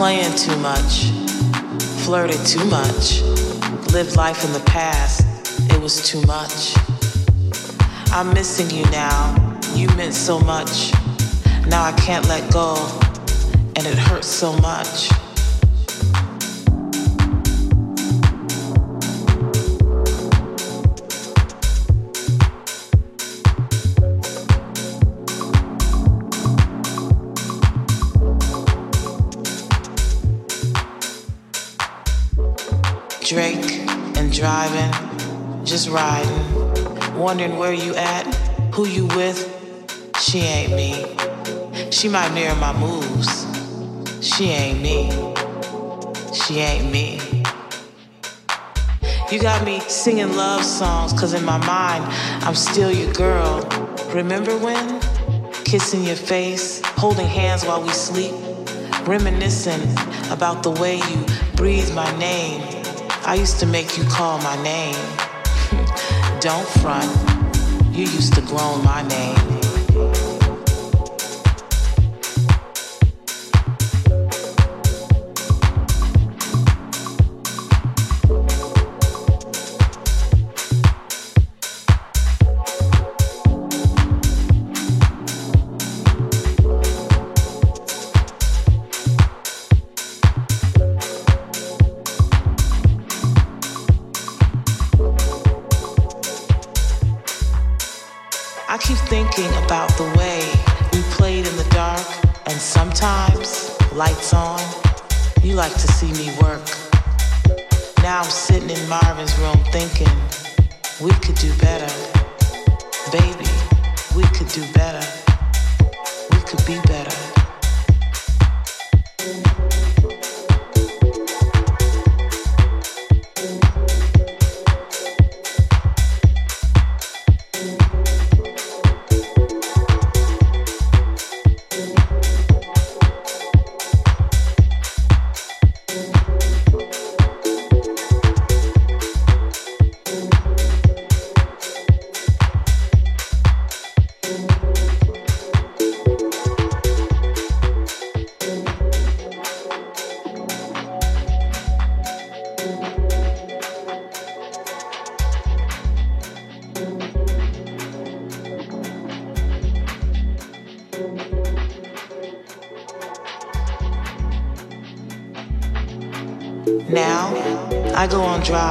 Playing too much, flirted too much, lived life in the past. It was too much. I'm missing you now. You meant so much. Now I can't let go, and it hurts so much. Driving, just riding, wondering where you at, who you with. She ain't me. She might mirror my moves. She ain't me. She ain't me. You got me singing love songs, cause in my mind, I'm still your girl. Remember when? Kissing your face, holding hands while we sleep, reminiscing about the way you breathe my name I used to make you call my name. Don't front. You used to groan my name.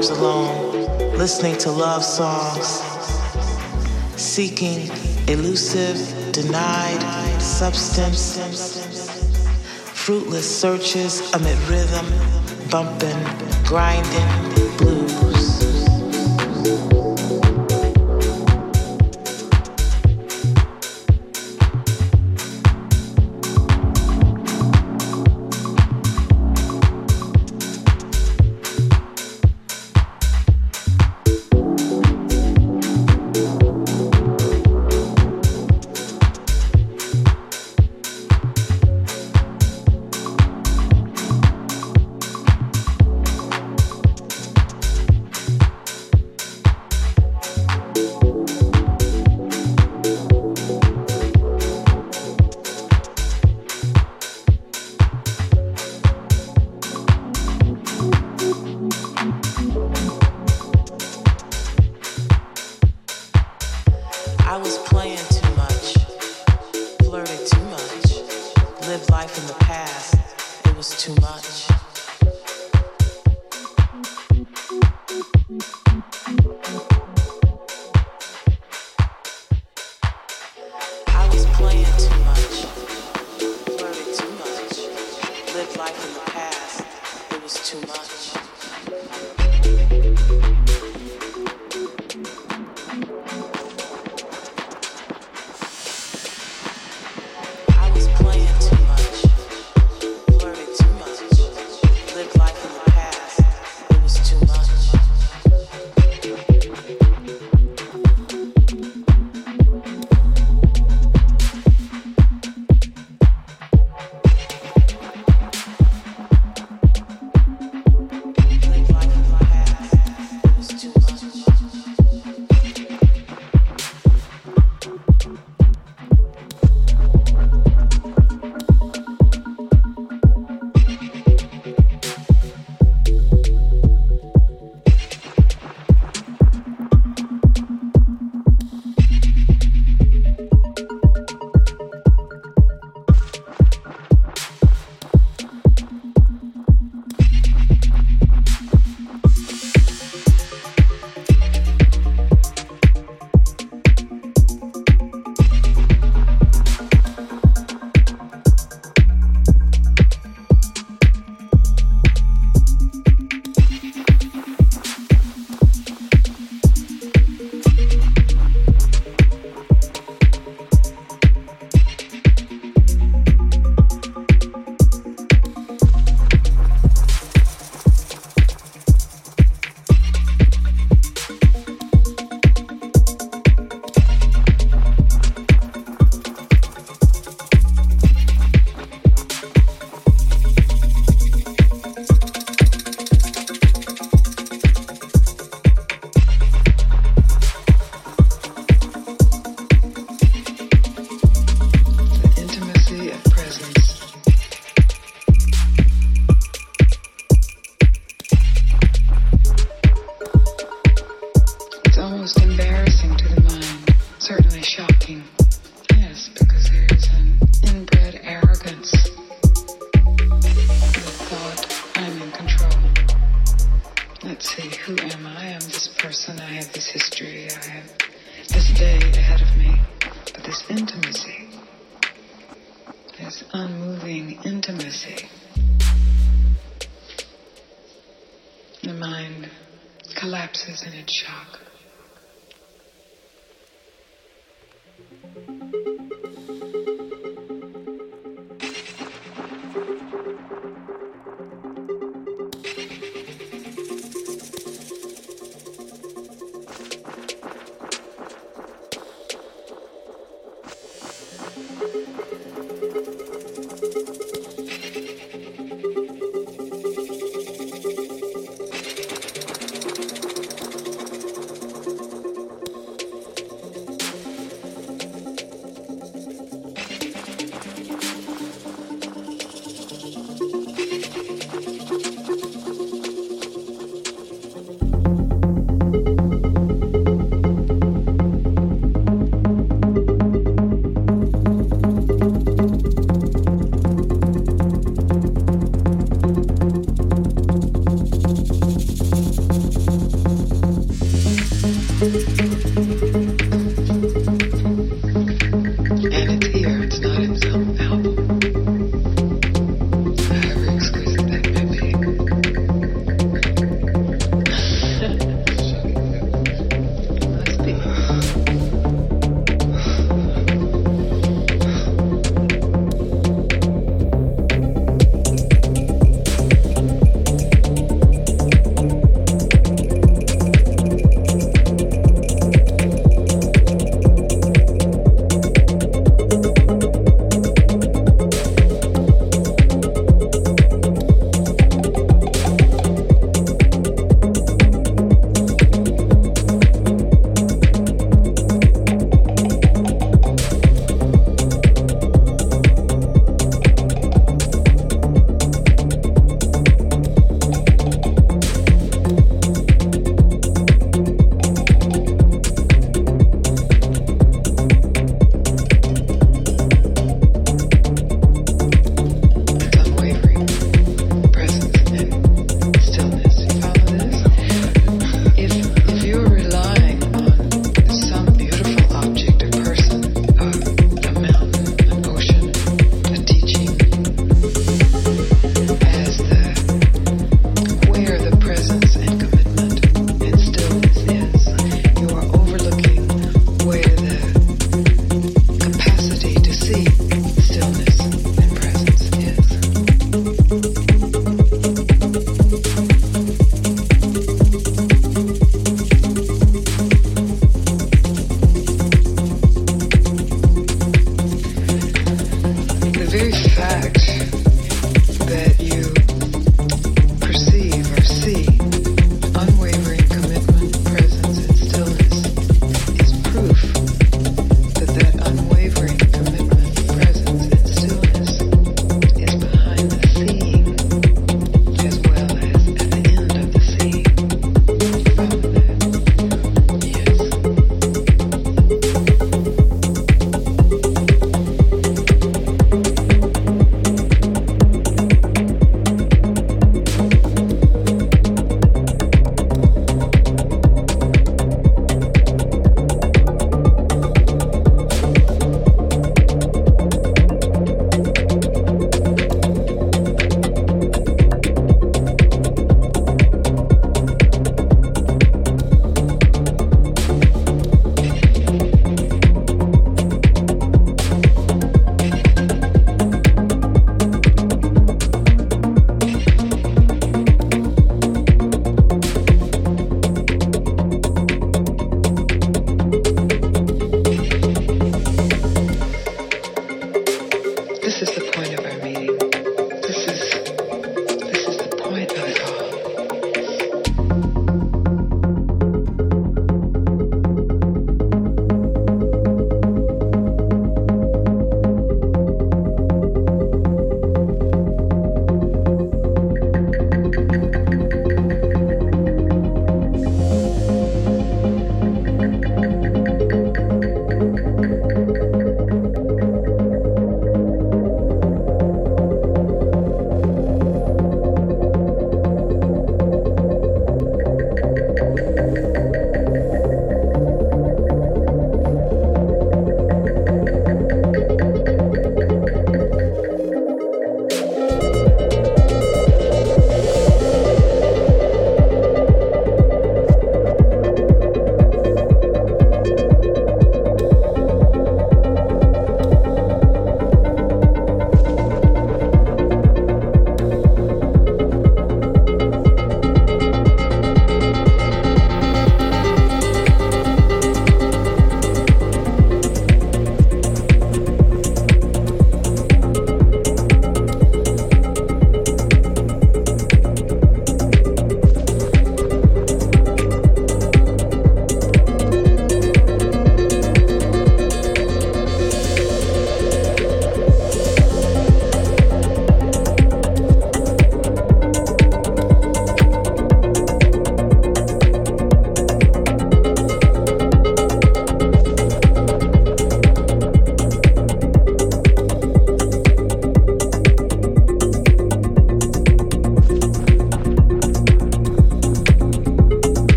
Drives alone, listening to love songs, seeking elusive, denied substance, fruitless searches amid rhythm, bumping, grinding, too much. Life in the past. It was too much.